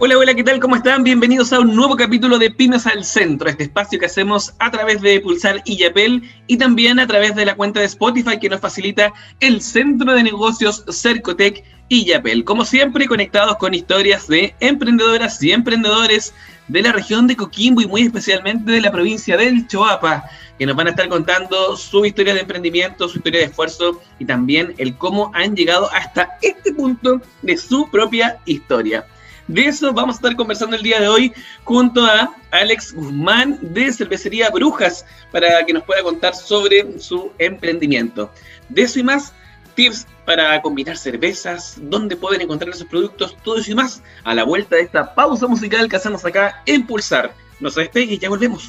Hola, hola, ¿qué tal? ¿Cómo están? Bienvenidos a un nuevo capítulo de Pymes al Centro, este espacio que hacemos a través de Pulsar y y también a través de la cuenta de Spotify que nos facilita el Centro de Negocios Cercotec y. Como siempre, conectados con historias de emprendedoras y emprendedores de la región de Coquimbo y muy especialmente de la provincia del Choapa, que nos van a estar contando su historia de emprendimiento, su historia de esfuerzo y también el cómo han llegado hasta este punto de su propia historia. De eso vamos a estar conversando el día de hoy junto a Alex Guzmán de Cervecería Brujas para que nos pueda contar sobre su emprendimiento. De eso y más, tips para combinar cervezas, dónde pueden encontrar esos productos, todo eso y más a la vuelta de esta pausa musical que hacemos acá en Pulsar. No se despegue y ya volvemos.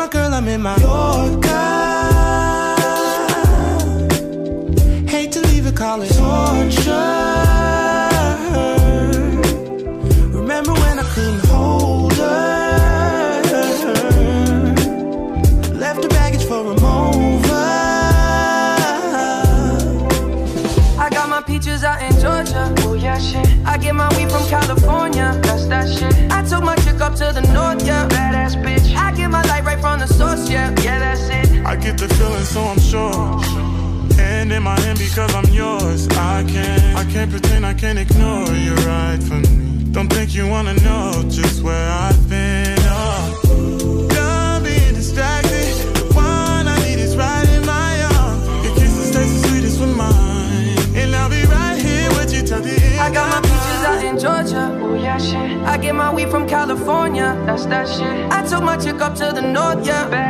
My girl, I'm in my Yorker. Hate to leave it, call torture. Can't pretend, I can't ignore you right from me. Don't think you wanna know just where I've been. Oh, done being distracted. The one I need is right in my arms. Your kisses taste the sweetest with mine, and I'll be right here with you till the end. I got my peaches out in Georgia. Oh yeah, shit. I get my weed from California. That's that shit. I took my chick up to the north, yeah.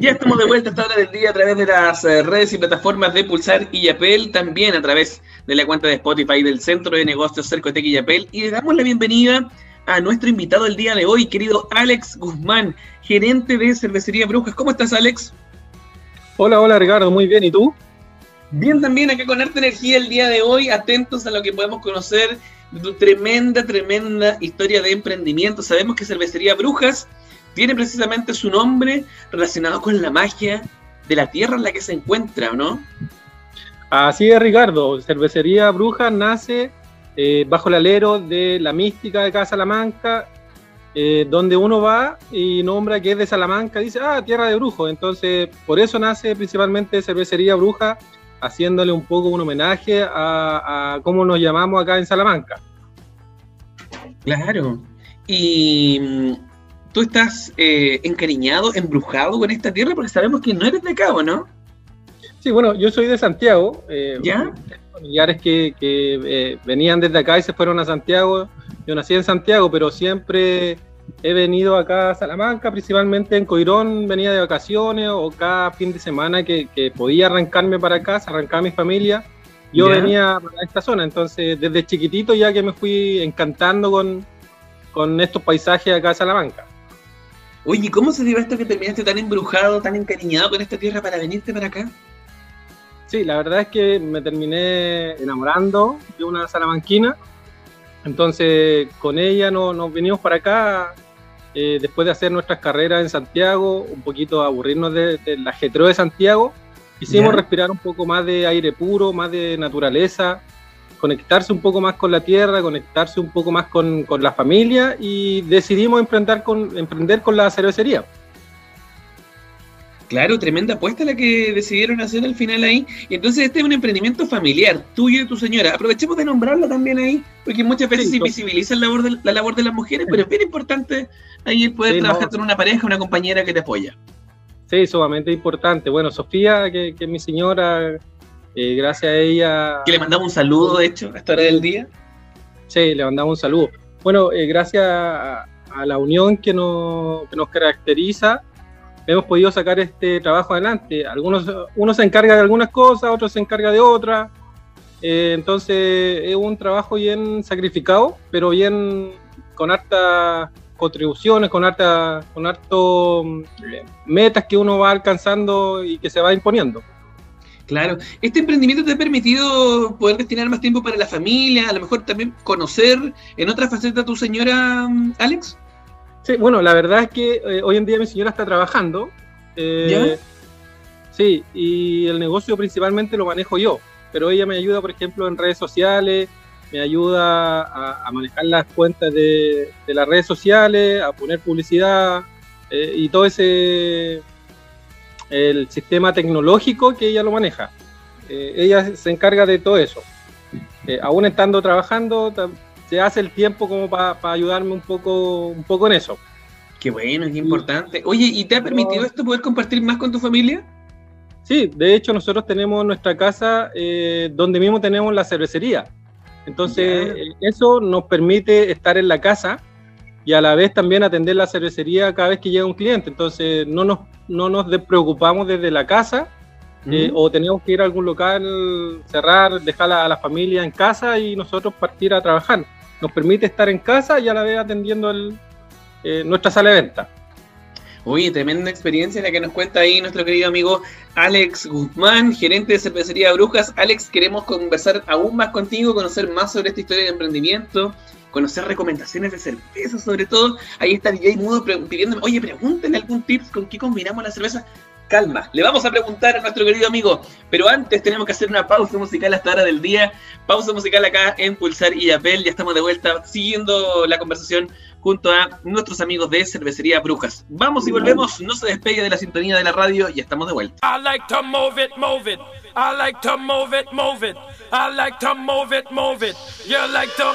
Ya estamos de vuelta a esta hora del día a través de las eh, redes y plataformas de Pulsar y Yapel, también a través de la cuenta de Spotify del Centro de Negocios Cercotec y Yapel. Y le damos la bienvenida a nuestro invitado el día de hoy, querido Alex Guzmán, gerente de Cervecería Brujas. ¿Cómo estás, Alex? Hola, hola Ricardo, muy bien, ¿y tú? Bien también acá con Arte Energía el día de hoy, atentos a lo que podemos conocer de tu tremenda, tremenda historia de emprendimiento. Sabemos que Cervecería Brujas tiene precisamente su nombre relacionado con la magia de la tierra en la que se encuentra, ¿o no? Así es, Ricardo. Cervecería Bruja nace eh, bajo el alero de la mística de cada Salamanca, eh, donde uno va y nombra que es de Salamanca, dice, ah, tierra de brujos. Entonces, por eso nace principalmente Cervecería Bruja, haciéndole un poco un homenaje a, a cómo nos llamamos acá en Salamanca. Claro. Y mm, tú estás eh, encariñado, embrujado con esta tierra porque sabemos que no eres de Cabo, ¿no? Sí, bueno, yo soy de Santiago. eh, ¿Ya? Familiares que, que, eh, venían desde acá y se fueron a Santiago. Yo nací en Santiago, pero siempre he venido acá a Salamanca, principalmente en Coirón, venía de vacaciones o cada fin de semana que, que podía arrancarme para acá, se arrancaba mi familia. Yo Ya. venía para esta zona, entonces desde chiquitito ya que me fui encantando con, con estos paisajes acá de Salamanca. Oye, ¿cómo se dio esto que terminaste tan embrujado, tan encariñado con esta tierra para venirte para acá? Sí, la verdad es que me terminé enamorando de una salamanquina. Entonces, con ella no- nos vinimos para acá eh, después de hacer nuestras carreras en Santiago, un poquito aburrirnos de- del ajetreo de Santiago. Quisimos respirar un poco más de aire puro, más de naturaleza, conectarse un poco más con la tierra, conectarse un poco más con, con la familia y decidimos emprender con, emprender con la cervecería. Claro, tremenda apuesta la que decidieron hacer al final ahí. Y entonces este es un emprendimiento familiar, tuyo y de tu señora. Aprovechemos de nombrarla también ahí, porque muchas veces Sí, se invisibiliza la labor, de, la labor de las mujeres, pero es bien importante ahí el poder Sí, trabajar no. con una pareja, una compañera que te apoya. Sí, sumamente importante. Bueno, Sofía, que, que es mi señora, eh, gracias a ella... Que le mandamos un saludo, de hecho, a esta hora del día. Sí, le mandamos un saludo. Bueno, eh, gracias a, a la unión que nos, que nos caracteriza, hemos podido sacar este trabajo adelante. Algunos, uno se encarga de algunas cosas, otro se encarga de otras. Eh, entonces es un trabajo bien sacrificado, pero bien con hartas contribuciones, con harta, con harto mm, metas que uno va alcanzando y que se va imponiendo. Claro, este emprendimiento te ha permitido poder destinar más tiempo para la familia, a lo mejor también conocer en otra faceta a tu señora, mm, Alex. Sí, bueno, la verdad es que eh, hoy en día mi señora está trabajando. eh, ¿Ya? Sí, y el negocio principalmente lo manejo yo, pero ella me ayuda, por ejemplo, en redes sociales, me ayuda a, a manejar las cuentas de, de las redes sociales, a poner publicidad eh, y todo ese el sistema tecnológico que ella lo maneja. Eh, ella se encarga de todo eso. Eh, aún estando trabajando, se hace el tiempo como para ayudarme un poco, un poco en eso. Qué bueno, qué importante. Oye, ¿y te ha permitido esto poder compartir más con tu familia? Sí, de hecho nosotros tenemos nuestra casa eh, donde mismo tenemos la cervecería. Entonces eso nos permite estar en la casa y a la vez también atender la cervecería cada vez que llega un cliente. Entonces no nos, no nos despreocupamos desde la casa eh, o tenemos que ir a algún local, cerrar, dejar a la familia en casa y nosotros partir a trabajar. Nos permite estar en casa y a la vez atendiendo el, eh, nuestra sala de venta. Oye, tremenda experiencia la que nos cuenta ahí nuestro querido amigo Alex Guzmán, gerente de cervecería Brujas. Alex, queremos conversar aún más contigo, conocer más sobre esta historia de emprendimiento, conocer recomendaciones de cerveza sobre todo. Ahí está DJ Mudo pidiéndome, oye, pregúntenle algún tips con qué combinamos la cerveza. Calma, le vamos a preguntar a nuestro querido amigo, pero antes tenemos que hacer una pausa musical hasta hora del día. Pausa musical acá en Pulsar y Apple. Ya estamos de vuelta siguiendo la conversación junto a nuestros amigos de Cervecería Brujas. Vamos y volvemos, no se despegue de la sintonía de la radio, ya estamos de vuelta. I like to move it, move it. I like to move it, move it. I like to move it, move it. You like to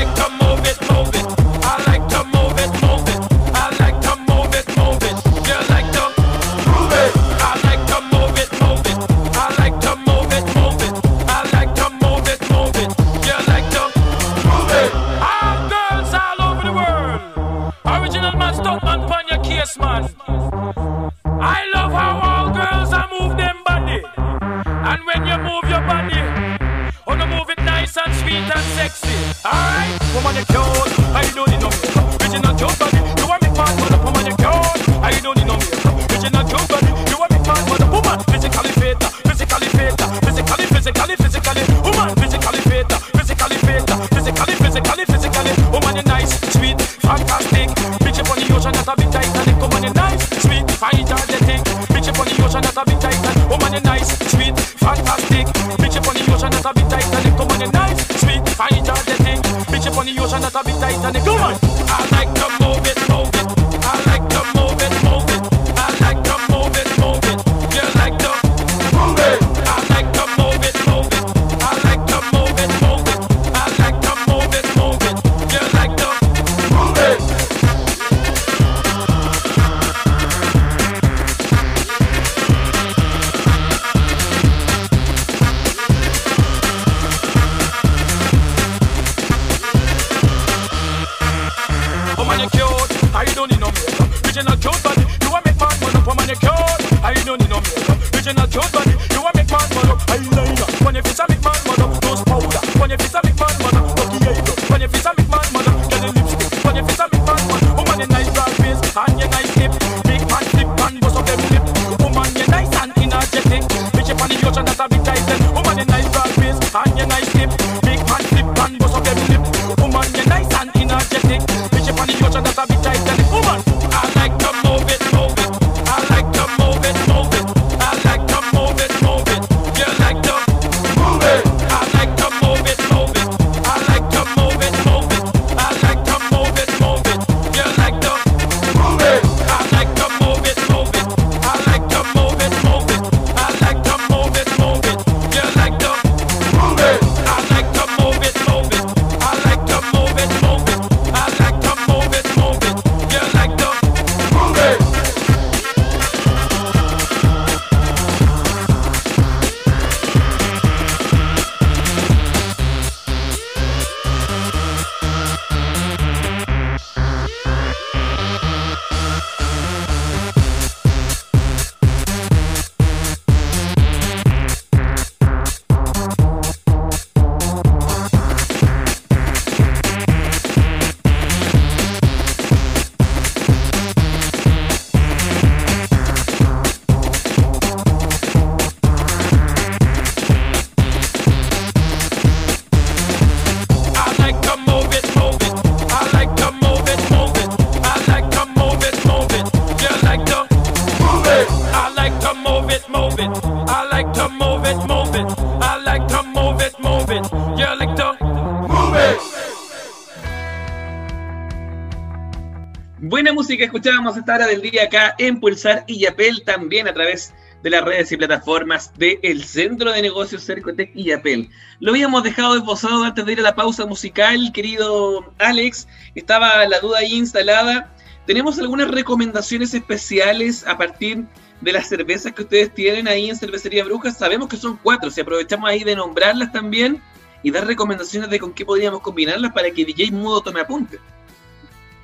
Buena música escuchábamos esta hora del día acá en Pulsar y Yapel, también a través de las redes y plataformas del Centro de Negocios Cercotec y Yapel. Lo habíamos dejado esbozado antes de ir a la pausa musical, querido Alex. Estaba la duda ahí instalada. ¿Tenemos algunas recomendaciones especiales a partir de las cervezas que ustedes tienen ahí en Cervecería Brujas? Sabemos que son cuatro, si aprovechamos ahí de nombrarlas también y dar recomendaciones de con qué podríamos combinarlas para que DJ Mudo tome apunte.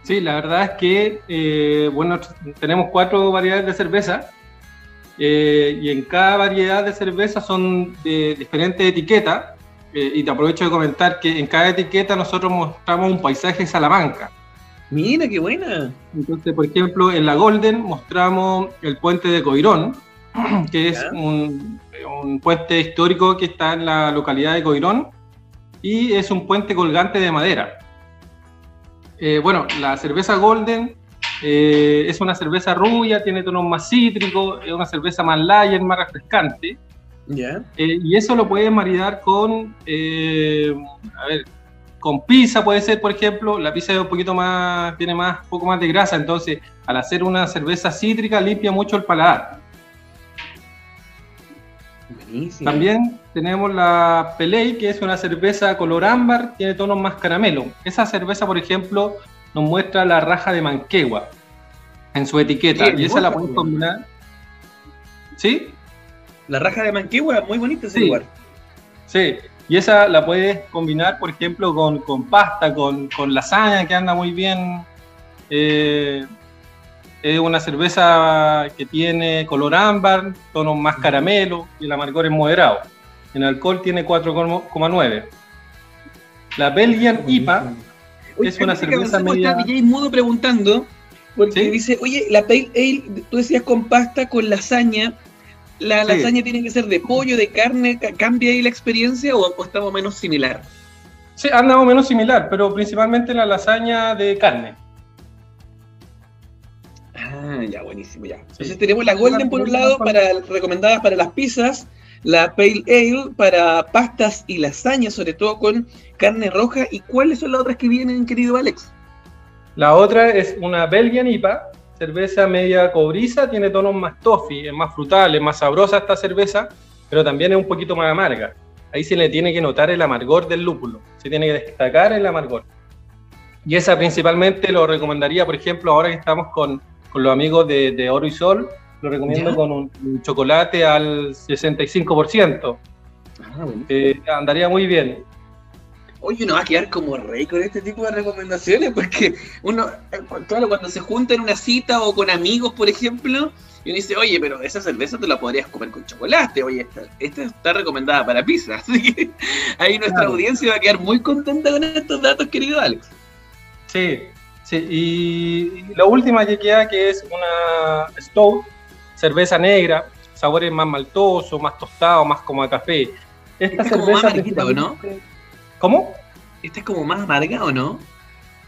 Sí, la verdad es que, eh, bueno, tenemos cuatro variedades de cerveza eh, y en cada variedad de cerveza son de diferentes etiquetas. eh, y te aprovecho de comentar que en cada etiqueta nosotros mostramos un paisaje de Salamanca. Mira, qué buena. Entonces, por ejemplo, en la Golden mostramos el puente de Coirón, que es un, un puente histórico que está en la localidad de Coirón y es un puente colgante de madera. Eh, bueno, la cerveza Golden eh, es una cerveza rubia, tiene tonos más cítricos, es una cerveza más lager, más refrescante. Eh, y eso lo puedes maridar con, a ver, con pizza puede ser, por ejemplo. La pizza es un poquito más, tiene más, un poco más de grasa, entonces al hacer una cerveza cítrica limpia mucho el paladar. Buenísimo. También tenemos la Peley, que es una cerveza color ámbar, tiene tonos más caramelo. Esa cerveza, por ejemplo, nos muestra la raja de Manquegua en su etiqueta, Sí, y esa la puedes combinar. ¿Sí? La raja de Manquehua, muy bonito ese Sí. lugar. Sí, y esa la puedes combinar, por ejemplo, con, con pasta, con, con lasaña, que anda muy bien. Eh, es una cerveza que tiene color ámbar, tonos más caramelo y el amargor es moderado. En alcohol tiene 4,9. La Belgian IPA Oye, es una cerveza media... Está DJ Mudo preguntando, porque Sí. dice, oye, la Pale Ale, tú decías con pasta, con lasaña, ¿la Sí. lasaña tiene que ser de pollo, de carne? ca- ¿Cambia ahí la experiencia o, o está más o menos similar? Sí, anda más o menos similar, pero principalmente la lasaña de carne. Ah, ya, buenísimo, ya. Entonces tenemos la Golden por un lado, para recomendadas para las pizzas, la Pale Ale para pastas y lasañas, sobre todo con carne roja. ¿Y cuáles son las otras que vienen, querido Alex? La otra es una Belgian IPA, cerveza media cobriza, tiene tonos más toffee, es más frutal, es más sabrosa esta cerveza, pero también es un poquito más amarga. Ahí se le tiene que notar el amargor del lúpulo, se tiene que destacar el amargor. Y esa principalmente lo recomendaría, por ejemplo, ahora que estamos con, con los amigos de, de Oro y Sol, lo recomiendo Ya. con un, un chocolate al 65%. Ah, bueno. Eh, andaría muy bien. Oye, uno va a quedar como rey con este tipo de recomendaciones, porque uno, eh, claro, cuando se junta en una cita o con amigos, por ejemplo, y uno dice, oye, pero esa cerveza te la podrías comer con chocolate, oye, esta, esta está recomendada para pizza, así que ahí nuestra Claro. audiencia va a quedar muy contenta con estos datos, querido Alex. Sí, sí. Y, la última que queda, que es una Stout, cerveza negra, sabores más maltosos, más tostados, más como a café. Esta Esta es como cerveza. más amarguita, ¿o no? ¿Cómo? ¿Esta es como más amarga o no?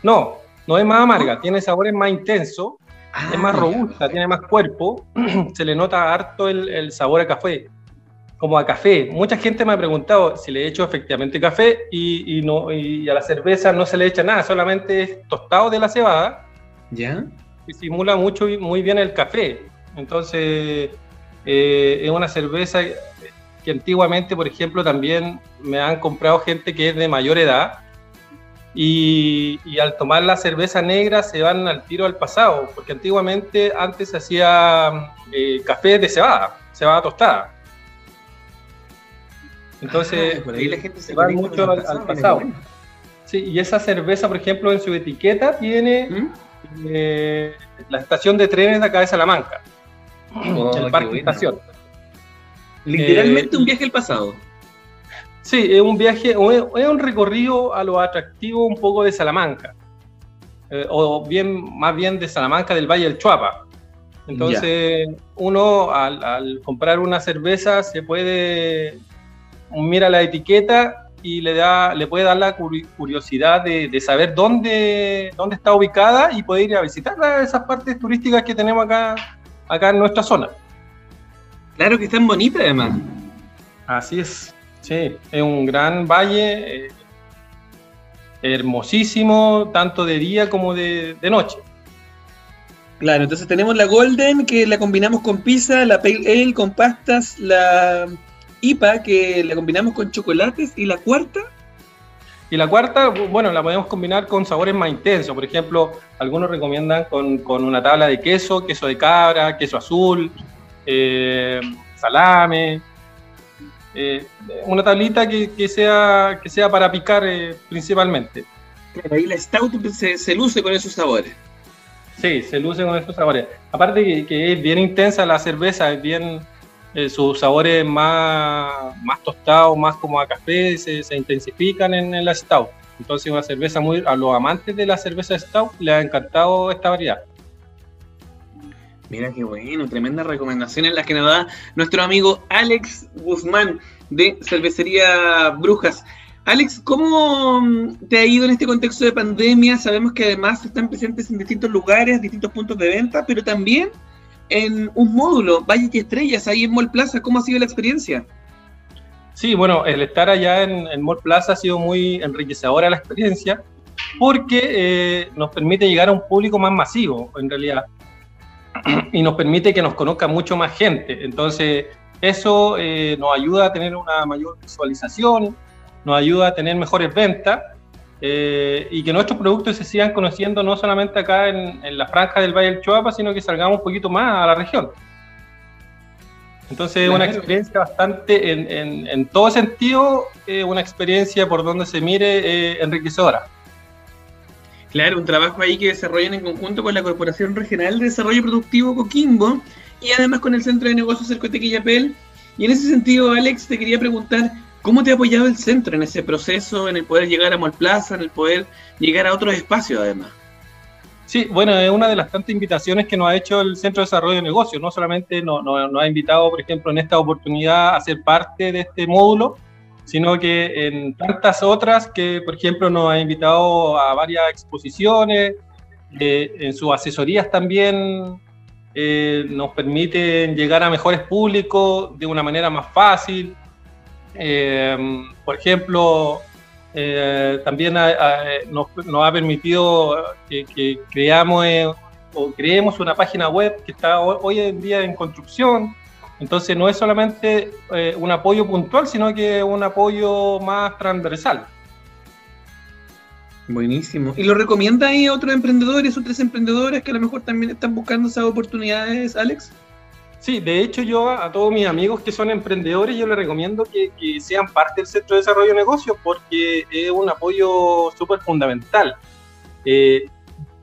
No, no es más amarga, tiene sabores más intensos, Ah, es más ya. robusta, tiene más cuerpo, se le nota harto el, el sabor a café, como a café. Mucha gente me ha preguntado si le he hecho efectivamente café y, y no, y a la cerveza no se le echa nada, solamente es tostado de la cebada ¿Ya? y simula mucho, muy bien el café. Entonces, eh, es una cerveza que antiguamente, por ejemplo, también me han comprado gente que es de mayor edad y, y al tomar la cerveza negra se van al tiro al pasado, porque antiguamente antes se hacía eh, café de cebada, cebada tostada. Entonces, Ah, por ahí la gente se va mucho al, pasado. bueno. Sí, y esa cerveza, por ejemplo, en su etiqueta tiene ¿Mm? eh, la estación de trenes de acá de Salamanca, Oh, el parque buena. estación. Literalmente Eh, un viaje al pasado. Sí, es un viaje, es un recorrido a lo atractivo un poco de Salamanca, eh, o bien, más bien de Salamanca del Valle del Chuapa. Entonces, uno al, al comprar una cerveza se puede, mira la etiqueta y le, da, le puede dar la curi- curiosidad de, de saber dónde, dónde está ubicada y poder ir a visitar esas partes turísticas que tenemos acá, acá en nuestra zona. Claro que es tan bonita además. Así es, sí, es un gran valle, eh, hermosísimo, tanto de día como de, de noche. Claro, entonces tenemos la Golden que la combinamos con pizza, la Pale Ale con pastas, la IPA que la combinamos con chocolates y la cuarta, Y la cuarta, bu- bueno, la podemos combinar con sabores más intensos. Por ejemplo, algunos recomiendan con, con una tabla de queso, queso de cabra, queso azul, eh, salame. eh, una tablita que, que sea, que sea para picar eh, principalmente. claro, ahí la Stout se, se luce con esos sabores. Sí, se luce con esos sabores. Aparte que, que es bien intensa la cerveza, es bien eh, sus sabores más, más tostados, más como a café, se, intensifican en, en la stout. Entonces una cerveza muy a los amantes de la cerveza stout les ha encantado esta variedad. Mira qué bueno, tremendas recomendaciones las que nos da nuestro amigo Alex Guzmán de Cervecería Brujas. Alex, ¿cómo mm, te ha ido en este contexto de pandemia? Sabemos que además están presentes en distintos lugares, distintos puntos de venta, pero también en un módulo, Valle y Estrellas, ahí en Mall Plaza. ¿Cómo ha sido la experiencia? Sí, bueno, el estar allá en, en Mall Plaza ha sido muy enriquecedora la experiencia porque eh, nos permite llegar a un público más masivo, en realidad, y nos permite que nos conozca mucho más gente. Entonces, eso eh, nos ayuda a tener una mayor visualización, nos ayuda a tener mejores ventas eh, y que nuestros productos se sigan conociendo no solamente acá en, en la franja del Valle del Choapa, sino que salgamos un poquito más a la región. Entonces, es una experiencia bastante, en, en- en todo sentido, eh, una experiencia por donde se mire eh, enriquecedora. Claro, un trabajo ahí que desarrollan en conjunto con la Corporación Regional de Desarrollo Productivo Coquimbo y además con el Centro de Negocios Yapel. Y en ese sentido, Alex, te quería preguntar, ¿cómo te ha apoyado el centro en ese proceso, en el poder llegar a Mall Plaza, en el poder llegar a otros espacios además? Sí, bueno, es una de las tantas invitaciones que nos ha hecho el Centro de Desarrollo de Negocios. No solamente nos, nos- nos ha invitado, por ejemplo, en esta oportunidad a ser parte de este módulo, sino que en tantas otras que, por ejemplo, nos ha invitado a varias exposiciones, eh, en sus asesorías también eh, nos permiten llegar a mejores públicos de una manera más fácil. Eh, por ejemplo, eh, también nos, ha permitido que, creamos eh, o creemos una página web que está ho- hoy en día en construcción. Entonces no es solamente eh, un apoyo puntual, sino que un apoyo más transversal. Buenísimo. ¿Y lo recomienda ahí a otros emprendedores, otras emprendedoras que a lo mejor también están buscando esas oportunidades, Alex? Sí, de hecho yo a, todos mis amigos que son emprendedores yo les recomiendo que, sean parte del Centro de Desarrollo de Negocios porque es un apoyo súper fundamental. Eh,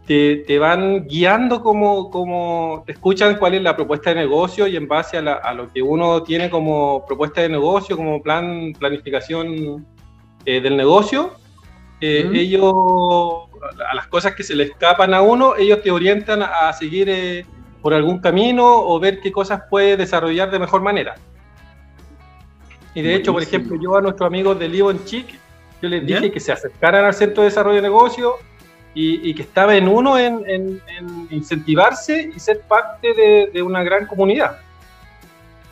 te, van guiando como, como te escuchan cuál es la propuesta de negocio y en base a, lo que uno tiene como propuesta de negocio, como plan, planificación eh, del negocio, eh, ellos, a las cosas que se le escapan a uno, ellos te orientan a seguir por algún camino o ver qué cosas puede desarrollar de mejor manera. Y de hecho, por ejemplo, yo a nuestros amigos de Livon Chic, yo les dije que se acercaran al Centro de Desarrollo de Negocio y, que estaba en uno en, incentivarse y ser parte de, una gran comunidad.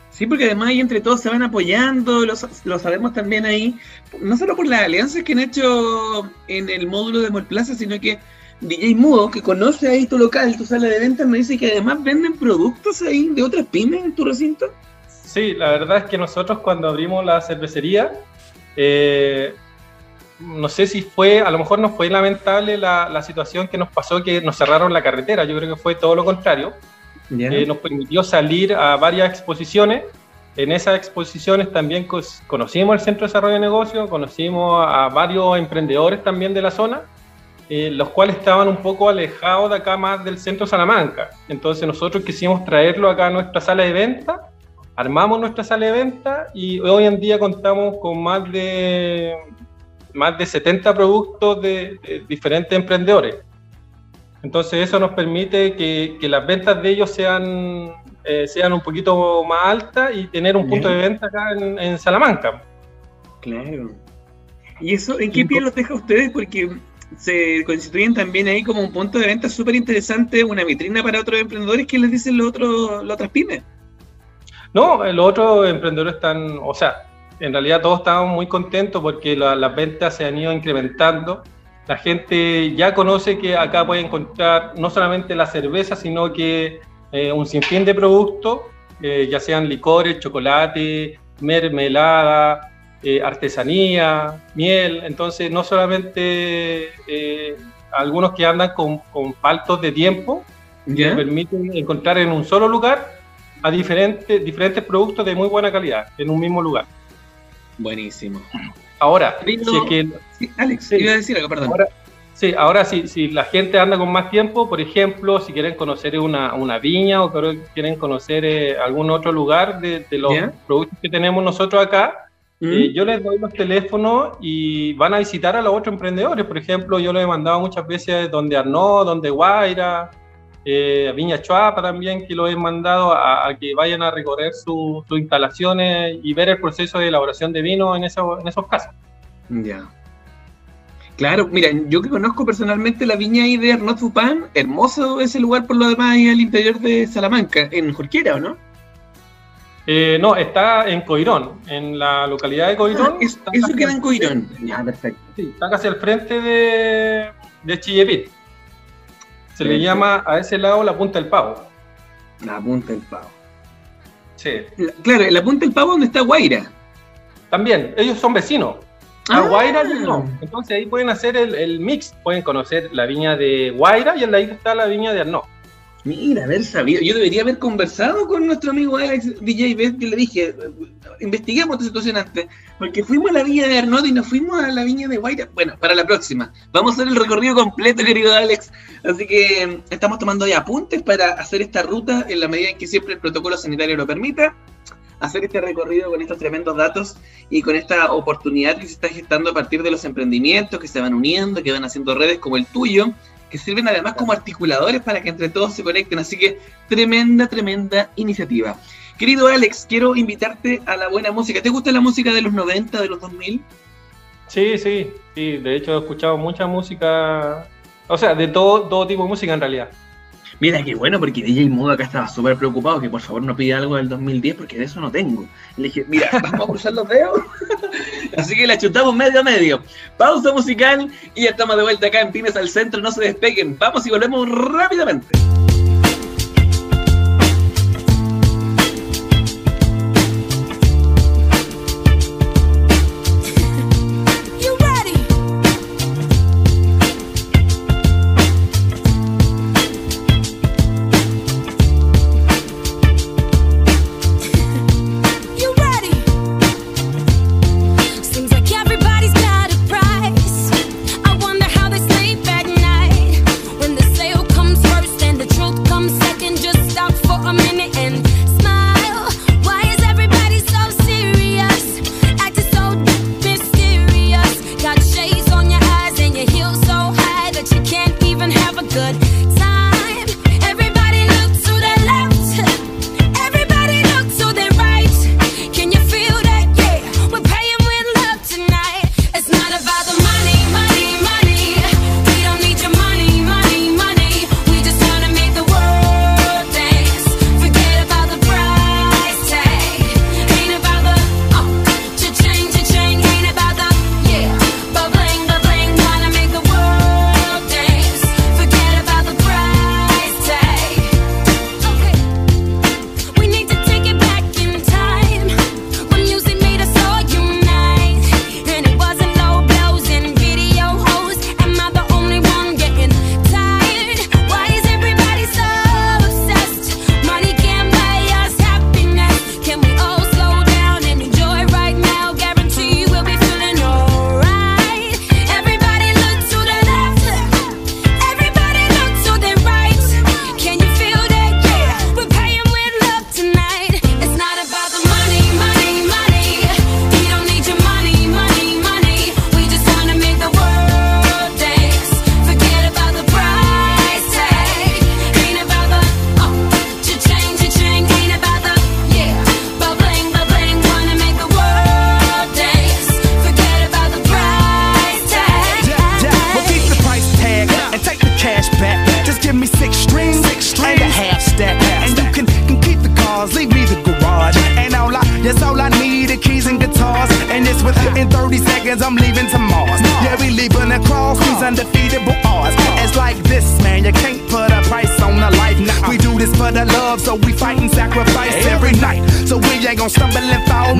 Sí, porque además ahí entre todos se van apoyando, lo, sabemos también ahí, no solo por las alianzas que han hecho en el módulo de Molplaza, sino que DJ Mudo, que conoce ahí tu local, tu sala de ventas, me dice que además venden productos ahí de otras pymes en tu recinto. Sí, la verdad es que nosotros cuando abrimos la cervecería, eh, no sé si fue, a lo mejor no fue lamentable la, situación que nos pasó, que nos cerraron la carretera, yo creo que fue todo lo contrario. Eh, nos permitió salir a varias exposiciones. En esas exposiciones también conocimos el Centro de Desarrollo de Negocios, conocimos a varios emprendedores también de la zona, eh, los cuales estaban un poco alejados de acá más del centro Salamanca. Entonces nosotros quisimos traerlo acá a nuestra sala de venta, armamos nuestra sala de venta y hoy en día contamos con más de más de 70 productos de, diferentes emprendedores. Entonces eso nos permite que, las ventas de ellos sean, eh, sean un poquito más altas y tener un punto de venta acá en, Salamanca. Claro. ¿Y eso en qué pie los deja ustedes? Porque se constituyen también ahí como un punto de venta súper interesante, una vitrina para otros emprendedores. ¿Qué les dicen los otros, las otras pymes? No, los otros emprendedores están, o sea, en realidad todos estamos muy contentos porque las ventas se han ido incrementando. La gente ya conoce que acá puede encontrar no solamente la cerveza, sino que eh, un sinfín de productos, eh, ya sean licores, chocolate, mermelada, eh, artesanía, miel. Entonces, no solamente algunos que andan con, con faltos de tiempo, que permiten encontrar en un solo lugar a diferentes, diferentes productos de muy buena calidad en un mismo lugar. Buenísimo. Ahora, si es que, Alex, iba a decir algo, perdón. Ahora, sí, ahora si, si la gente anda con más tiempo, por ejemplo, si quieren conocer una, una viña o quieren conocer eh, algún otro lugar de, los productos que tenemos nosotros acá, mm. eh, yo les doy los teléfonos y van a visitar a los otros emprendedores. Por ejemplo, yo les he mandado muchas veces donde Arnaud, donde Guaira, eh, a Viña Chuapa también, que lo he mandado a, que vayan a recorrer sus instalaciones y ver el proceso de elaboración de vino en, en esos casos. Ya. Claro, mira, yo que conozco personalmente la viña ahí de Arnaud Fupán, hermoso ese lugar por lo demás ahí al interior de Salamanca, en Jorquera, ¿o no? Eh, no, está en Coirón, en la localidad de Coirón. Ah, eso queda en Coirón. Ya, perfecto. Sí, está casi al frente de, de Chillepit. Se le llama a ese lado la punta del pavo. La punta del pavo. Sí. claro, en la punta del pavo donde está Guaira. También, ellos son vecinos. A ah. Guaira no. Entonces ahí pueden hacer el, mix. Pueden conocer la viña de Guaira y en la isla está la viña de Arnaud. Mira, haber sabido. Yo debería haber conversado con nuestro amigo Alex DJ Beth, que le dije, investiguemos esta situación antes, porque fuimos a la viña de Arnaud y nos fuimos a la viña de Guaira. Bueno, para la próxima. Vamos a hacer el recorrido completo, querido Alex. Así que mm, estamos tomando ya apuntes para hacer esta ruta en la medida en que siempre el protocolo sanitario lo permita. Hacer este recorrido con estos tremendos datos y con esta oportunidad que se está gestando a partir de los emprendimientos que se van uniendo, que van haciendo redes como el tuyo que sirven además como articuladores para que entre todos se conecten. Así que tremenda, tremenda iniciativa. Querido Alex, quiero invitarte a la buena música. ¿Te gusta la música de los 90, de los 2000? Sí, sí, sí. De hecho, he escuchado mucha música, o sea, de todo, todo tipo de música en realidad. Mira, qué bueno, porque DJ Mudo acá estaba súper preocupado que por favor no pida algo del 2010 porque de eso no tengo. Le dije, mira, vamos a cruzar los dedos. Así que la chutamos medio a medio. Pausa musical y ya estamos de vuelta acá en Pymes al Centro. No se despeguen. Vamos y volvemos rápidamente.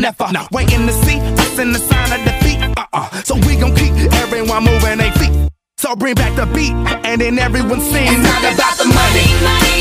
Never. No. Waiting to see us in the sign of defeat. Uh-uh. So we gon' keep everyone moving their feet. So bring back the beat, and then everyone sing. It's not about the money. money, money.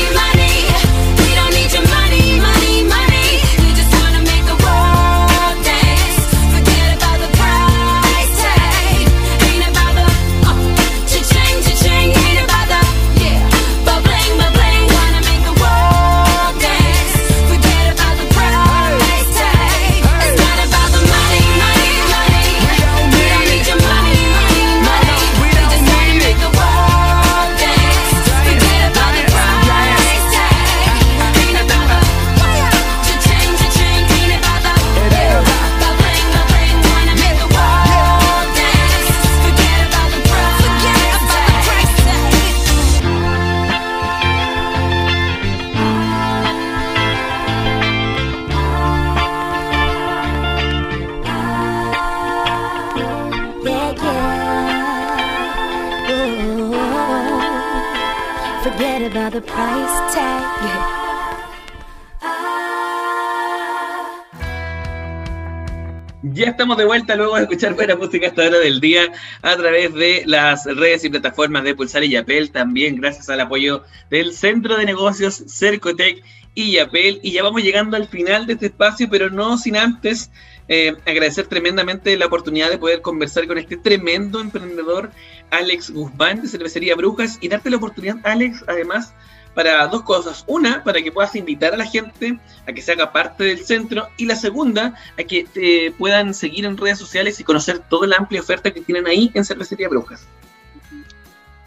Ya estamos de vuelta luego de escuchar buena música a esta hora del día a través de las redes y plataformas de Pulsar y Yapel, también gracias al apoyo del Centro de Negocios Cercotec y Yapel. Y ya vamos llegando al final de este espacio, pero no sin antes eh, agradecer tremendamente la oportunidad de poder conversar con este tremendo emprendedor, Alex Guzmán de Cervecería Brujas, y darte la oportunidad, Alex, además, para dos cosas. Una, para que puedas invitar a la gente a que se haga parte del centro. Y la segunda, a que te puedan seguir en redes sociales y conocer toda la amplia oferta que tienen ahí en Cervecería Brujas.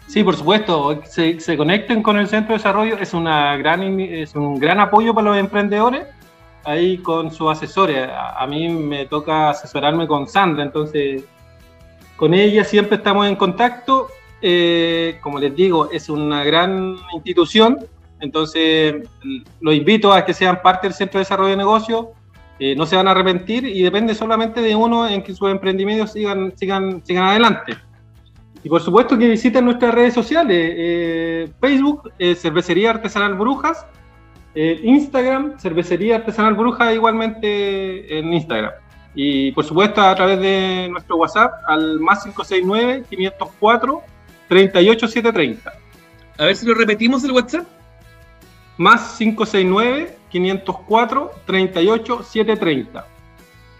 Sí, por supuesto, se, se conecten con el Centro de Desarrollo, es, una gran, es un gran apoyo para los emprendedores, ahí con sus asesores. A, a mí me toca asesorarme con Sandra, entonces con ella siempre estamos en contacto. Eh, como les digo, es una gran institución, entonces l- los invito a que sean parte del Centro de Desarrollo de Negocios. eh, no se van a arrepentir y depende solamente de uno en que sus emprendimientos sigan, sigan, sigan adelante. Y por supuesto que visiten nuestras redes sociales, eh, Facebook, Cervecería Artesanal Brujas, Instagram, Cervecería Artesanal Brujas igualmente en Instagram. Y por supuesto a través de nuestro WhatsApp al más 569-504-38730. A ver si lo repetimos el WhatsApp. Más 569-504-38730.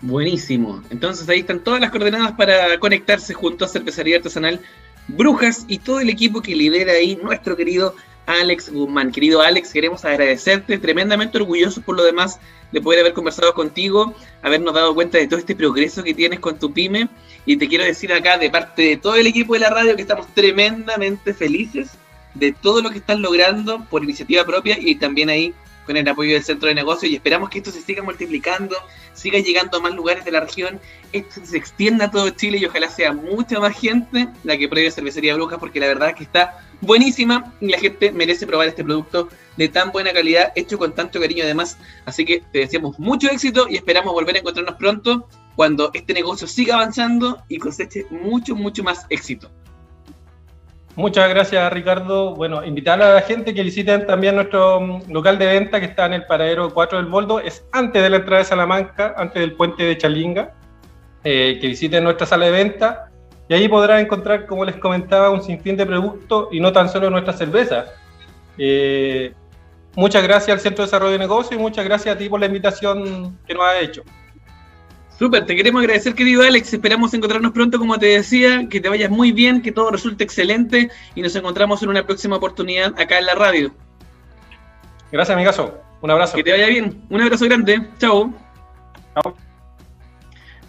Buenísimo. Entonces ahí están todas las coordenadas para conectarse junto a Cervecería Artesanal Brujas y todo el equipo que lidera ahí nuestro querido Alex Guzmán. Querido Alex, queremos agradecerte, tremendamente orgullosos por lo demás de poder haber conversado contigo, habernos dado cuenta de todo este progreso que tienes con tu pyme. Y te quiero decir acá, de parte de todo el equipo de la radio, que estamos tremendamente felices de todo lo que están logrando por iniciativa propia y también ahí con el apoyo del centro de negocios y esperamos que esto se siga multiplicando, siga llegando a más lugares de la región, esto se extienda a todo Chile y ojalá sea mucha más gente la que pruebe cervecería Brujas porque la verdad es que está buenísima y la gente merece probar este producto de tan buena calidad, hecho con tanto cariño además. Así que te deseamos mucho éxito y esperamos volver a encontrarnos pronto cuando este negocio siga avanzando y coseche mucho, mucho más éxito. Muchas gracias, Ricardo. Bueno, invitar a la gente que visiten también nuestro mm, local de venta que está en el paradero 4 del Boldo. Es antes de la entrada de Salamanca, antes del puente de Chalinga. Eh, que visiten nuestra sala de venta y ahí podrán encontrar, como les comentaba, un sinfín de productos y no tan solo nuestra cerveza. Eh, muchas gracias al Centro de Desarrollo de Negocios y muchas gracias a ti por la invitación que nos has hecho. Súper, te queremos agradecer, querido Alex. Esperamos encontrarnos pronto, como te decía, que te vayas muy bien, que todo resulte excelente y nos encontramos en una próxima oportunidad acá en la radio. Gracias, amigazo. Un abrazo. Que te vaya bien. Un abrazo grande. Chao. Chao.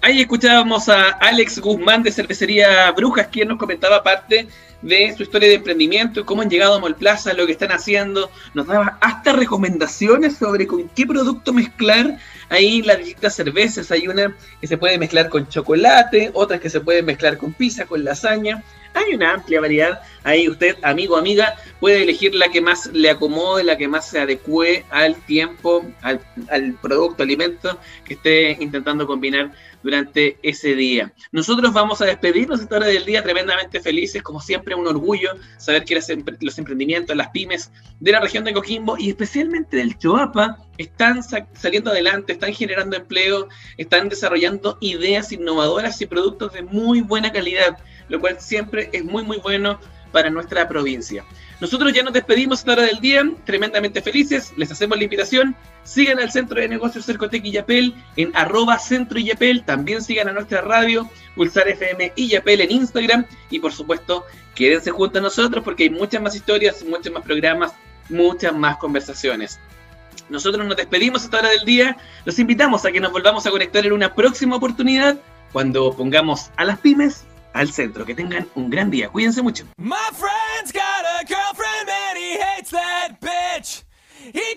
Ahí escuchábamos a Alex Guzmán de Cervecería Brujas, quien nos comentaba parte de su historia de emprendimiento, cómo han llegado a Molplaza, lo que están haciendo. Nos daba hasta recomendaciones sobre con qué producto mezclar ahí las distintas cervezas. Hay una que se puede mezclar con chocolate, otras que se pueden mezclar con pizza, con lasaña. Hay una amplia variedad. Ahí usted, amigo amiga, puede elegir la que más le acomode, la que más se adecue al tiempo, al, al producto, alimento que esté intentando combinar durante ese día. Nosotros vamos a despedirnos esta hora del día tremendamente felices, como siempre un orgullo saber que los emprendimientos, las pymes de la región de Coquimbo y especialmente del Choapa están sa- saliendo adelante, están generando empleo, están desarrollando ideas innovadoras y productos de muy buena calidad, lo cual siempre es muy muy bueno para nuestra provincia. Nosotros ya nos despedimos a esta hora del día, tremendamente felices, les hacemos la invitación, sigan al Centro de Negocios Cercotec y Yapel en arroba Centro y Yapel, también sigan a nuestra radio, Pulsar FM y Yapel en Instagram y por supuesto quédense junto a nosotros porque hay muchas más historias, muchos más programas, muchas más conversaciones. Nosotros nos despedimos a esta hora del día, los invitamos a que nos volvamos a conectar en una próxima oportunidad cuando pongamos a las pymes al centro. Que tengan un gran día, cuídense mucho. My friend's got a girlfriend and he hates that bitch. He